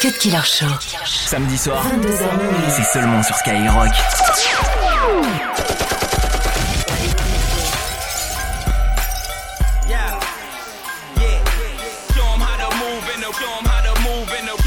Cut Killer Show. Samedi soir, 22h minuit. c'est seulement sur Skyrock. Yeah. Yeah. Show 'em how to move and they'll show 'em how to move and they'll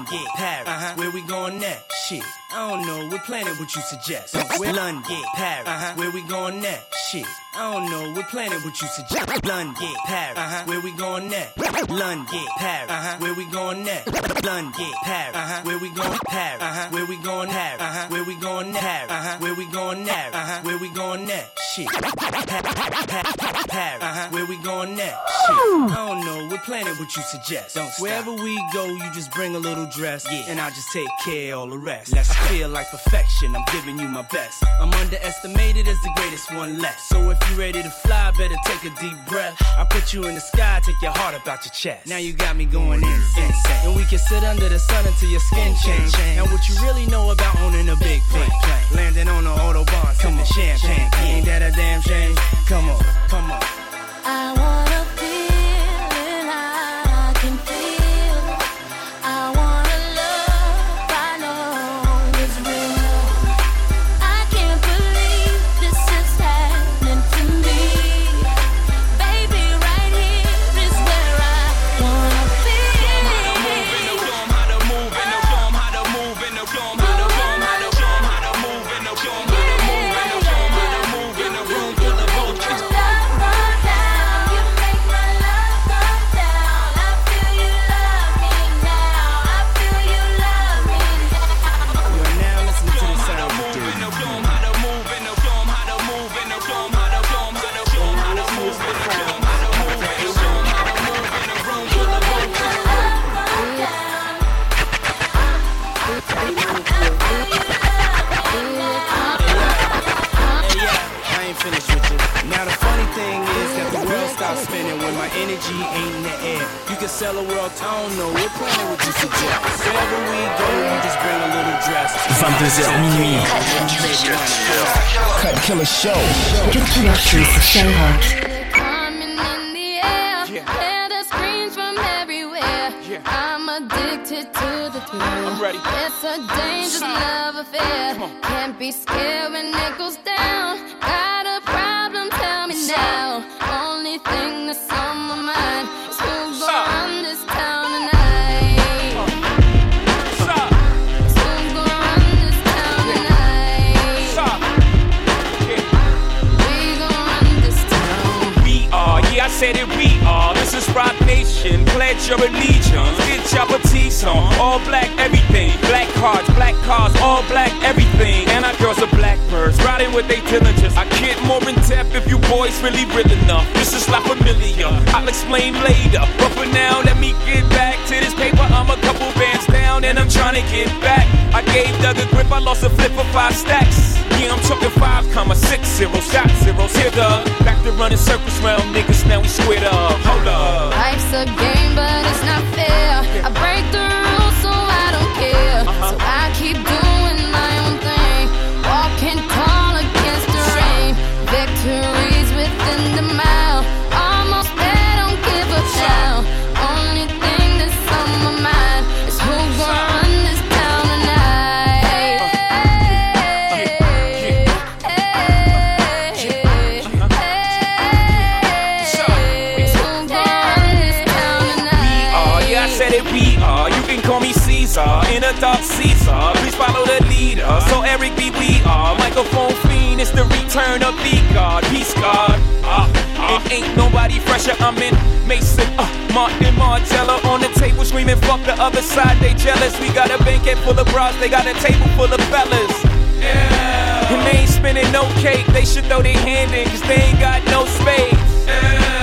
London, Paris, uh-huh. where we going next? Shit. I don't know, what planet would you suggest? Where London, Paris, where we going next? Shit. I don't know, what planet would you suggest? London, Paris, where we going next? London, Paris, where we going next? London, Paris, where we going? Paris, where we going? Paris, where we going next? Where we going next? Where we going next? Shit. Paris, where we going next? Shit. I don't know, what planet would you suggest? Don't Wherever we go, you just bring a little dress, yeah. and I'll just take care of all the rest. Let's uh-huh. Feel like perfection, I'm giving you my best. I'm underestimated as the greatest one left. So if you're ready to fly, better take a deep breath. I put you in the sky, take your heart about your chest. Now you got me going insane. And we can sit under the sun until your skin change. Now what you really know about owning a big plane? Landing on the autobahn, sipping champagne. Ain't that a damn shame? Come on, come on. I wanna feel and I can stop spinning when my energy ain't in the air. You can sell a world, I don't know, what planet would you suggest? Wherever we go, you just bring a little dress. 22h minuit. Cut Killer Show. Cut Killer Show sur Skyrock. In the air, hear the screams from everywhere. I'm addicted to the thrill. I'm ready. It's a dangerous love affair. Can't be scared when it goes down. Got Nation. Pledge your allegiance. Get your petite on. All black, everything. Black cards, black cars, all black, everything. And our girls are black blackbirds, riding with they diligence. I get more in depth if you boys really real enough. This is not familiar. I'll explain later. But for now, let me get back to this paper. I'm a couple bands down and I'm trying to get back. I gave Doug a grip, I lost a flip for five stacks. Yeah, I'm talking five, comma six zero, shot zeros. Here, Doug. Back to running circles round niggas, now we squared up. Hold up. Life's a game, but it's not fair. I break the Microphone fiend, it's the return of the God. Peace God. Uh, uh. It ain't nobody fresher. I'm in Mason, uh, Martin Margiela on the table screaming, fuck the other side, they jealous. We got a banquet full of bras, they got a table full of fellas. Yeah. And they ain't spinning no cake, they should throw their hand in, cause they ain't got no space.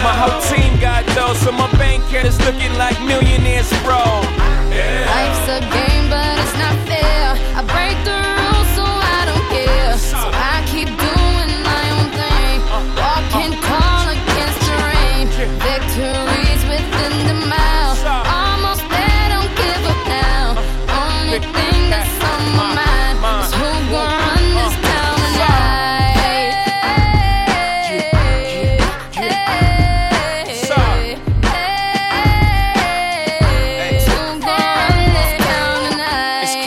My whole team got dough, so my bank account is looking like millionaires, bro. Life's a game,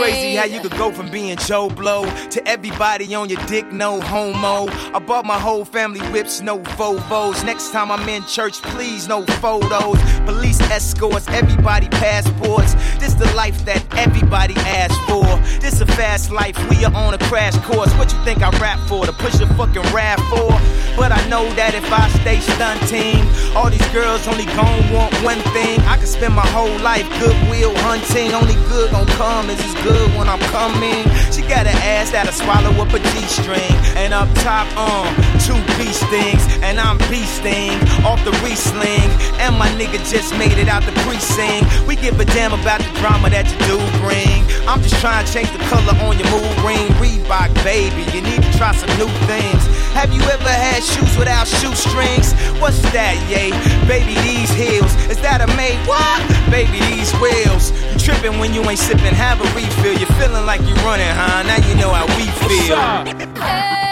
crazy how you could go from being Joe Blow to everybody on your dick, no homo. I bought my whole family whips, no Vovos. Next time I'm in church, please, no photos. Police escorts, everybody passports. This the life that everybody asks for. This a fast life, we are on a crash course. What you think I rap for? To push a fucking rap for? But I know that if I stay stunting, all these girls only gon' want one thing. I could spend my whole life goodwill hunting. Only good gon' come is as good when I'm coming. She got an ass that'll swallow up a G-string. And up top, um, two beast things. And I'm beasting off the re-sling. And my nigga just made it out the precinct. We give a damn about the drama that you do bring. I'm just trying to change the color on your mood ring. Reebok, baby, you need to try some new things. Have you ever had shoes without shoestrings? What's that, yay? Baby, these heels. Is that a made what? Baby, these wheels. You tripping when you ain't sipping, have a refill. You're feeling like you're running, huh? Now you know how we feel.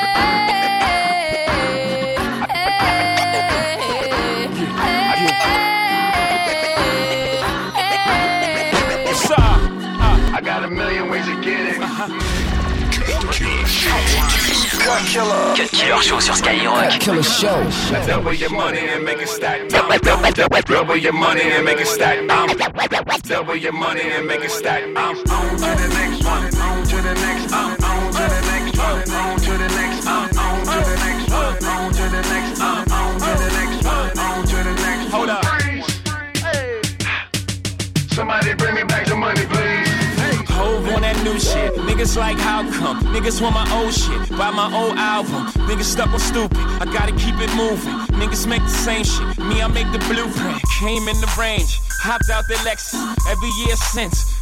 Cut Killer Show sur Skyrock. Killer Show. Double your money and make it stack. Double, double, double, double your money and make it stack. Double your money and make it stack. Um, on to the next one. On to the next. Um, shit. Niggas like how come? Niggas want my old shit. Buy my old album. Niggas stuck on stupid. I gotta keep it moving. Niggas make the same shit. Me, I make the blueprint. Came in the range. Hopped out the Lexus. Every year since.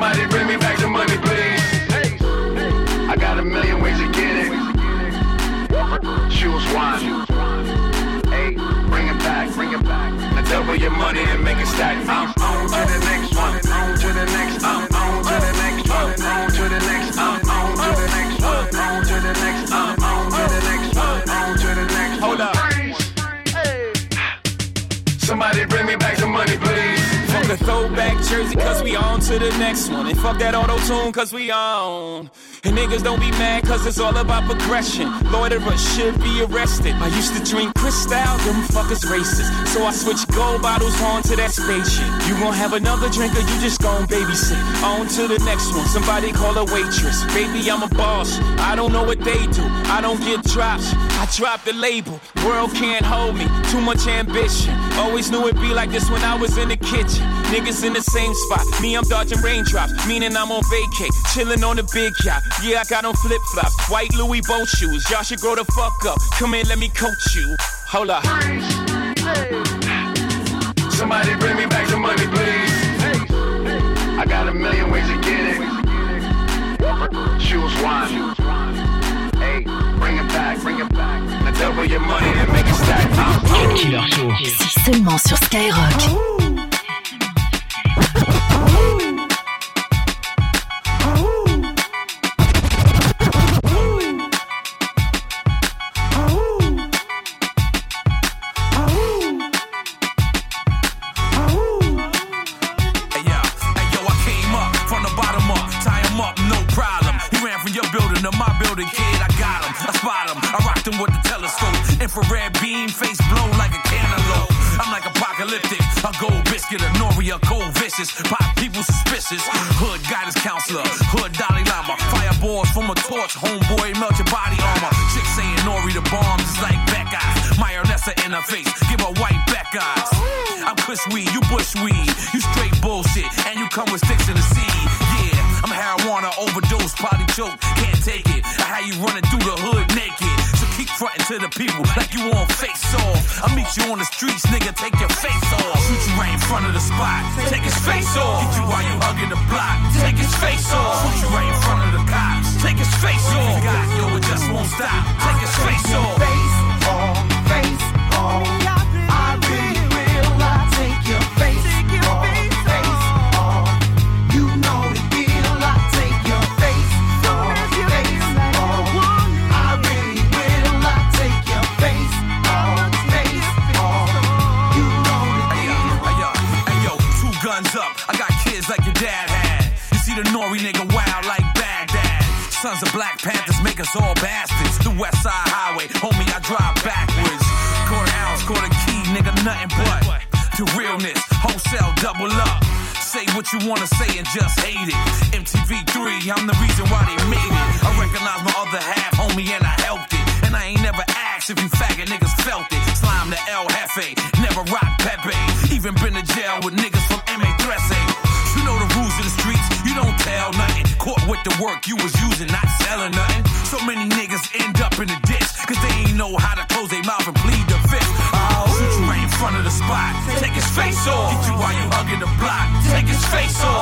Somebody bring me back the money, please. I got a million ways to get it. Choose one. Hey, bring it back, bring it back. Now double your money and make it stack. I'm on to the next one. On to the next. Throwback jersey, cause we on to the next one. And fuck that auto tune, cause we on. And niggas don't be mad, cause it's all about progression. Loiterers should be arrested. I used to drink Cristal, them fuckers racist. So I switched gold bottles on to that spaceship. You gon' have another drink, or you just gon' babysit. On to the next one, somebody call a waitress. Baby, I'm a boss. I don't know what they do. I don't get drops. I drop the label. World can't hold me. Too much ambition. Always knew it'd be like this when I was in the kitchen. Niggas in the same spot. Me, I'm dodging raindrops. Meaning I'm on vacay. Chilling on the big yacht. Yeah, I got on flip flops. White Louis boat shoes. Y'all should grow the fuck up. Come in, let me coach you. Hold up. Somebody bring me back the money, please. I got a million ways to get it. Choose one. Hey, bring it back, Killer Show. C'est seulement sur Skyrock. Kid. I got him, I spot him, I rocked him with the telescope. Infrared beam, face blow like a cantaloupe. I'm like apocalyptic, a gold biscuit, a nori, a cold vicious. Pop people suspicious. Hood guidance counselor, hood Dalai Lama. Fireballs from a torch, homeboy, melt your body armor. Chick saying nori the bombs is like eyes. Mayonnaise in her face, give her white back eyes. I'm Kush weed, you bush weed. You straight bullshit, and you come with sticks in the seed. Yeah, I'm marijuana overdose, probably choke, can't take it. I had you running through the hood naked. So keep fronting to the people like you want face off. I'll meet you on the streets, nigga, take your face off. Shoot you right in front of the spot, take his face off. Get you while you hugging the block, take his face off. Shoot you right in front of the cops, take his face off. God, yo, it just won't stop, take his face off. face off, you wanna say and just hate it. MTV3, I'm the reason why they made it. I recognize my other half, homie, and I helped it. And I ain't never asked if you faggot niggas felt it. Slime the El Jefe, never rock Pepe. Even been to jail with niggas from MA Threse. You know the rules of the streets, you don't tell nothing. Caught with the work you was using, not selling face off. Get you while you hugging the block. Take his face off.